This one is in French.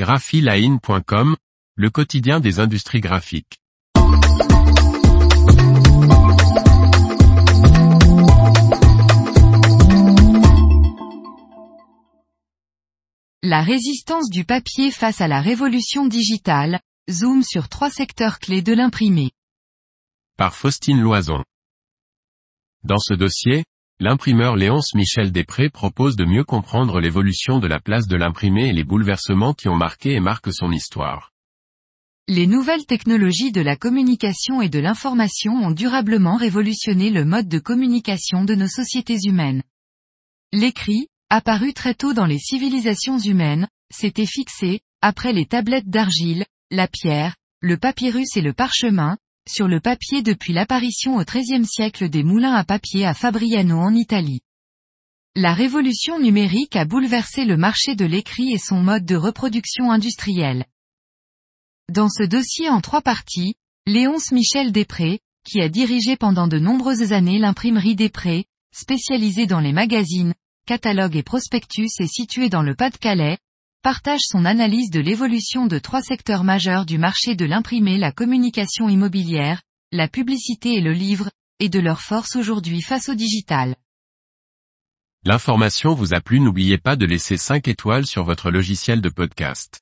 graphiline.com, le quotidien des industries graphiques. La résistance du papier face à la révolution digitale, zoom sur trois secteurs clés de l'imprimé. Par Faustine Loison. Dans ce dossier, l'imprimeur Léonce Michel Després propose de mieux comprendre l'évolution de la place de l'imprimé et les bouleversements qui ont marqué et marquent son histoire. Les nouvelles technologies de la communication et de l'information ont durablement révolutionné le mode de communication de nos sociétés humaines. L'écrit, apparu très tôt dans les civilisations humaines, s'était fixé, après les tablettes d'argile, la pierre, le papyrus et le parchemin, sur le papier depuis l'apparition au XIIIe siècle des moulins à papier à Fabriano en Italie. La révolution numérique a bouleversé le marché de l'écrit et son mode de reproduction industrielle. Dans ce dossier en trois parties, Léonce Michel Després, qui a dirigé pendant de nombreuses années l'imprimerie Després, spécialisée dans les magazines, catalogues et prospectus et située dans le Pas-de-Calais, partage son analyse de l'évolution de trois secteurs majeurs du marché de l'imprimé la communication immobilière, la publicité et le livre, et de leur force aujourd'hui face au digital. L'information vous a plu n'oubliez pas de laisser 5 étoiles sur votre logiciel de podcast.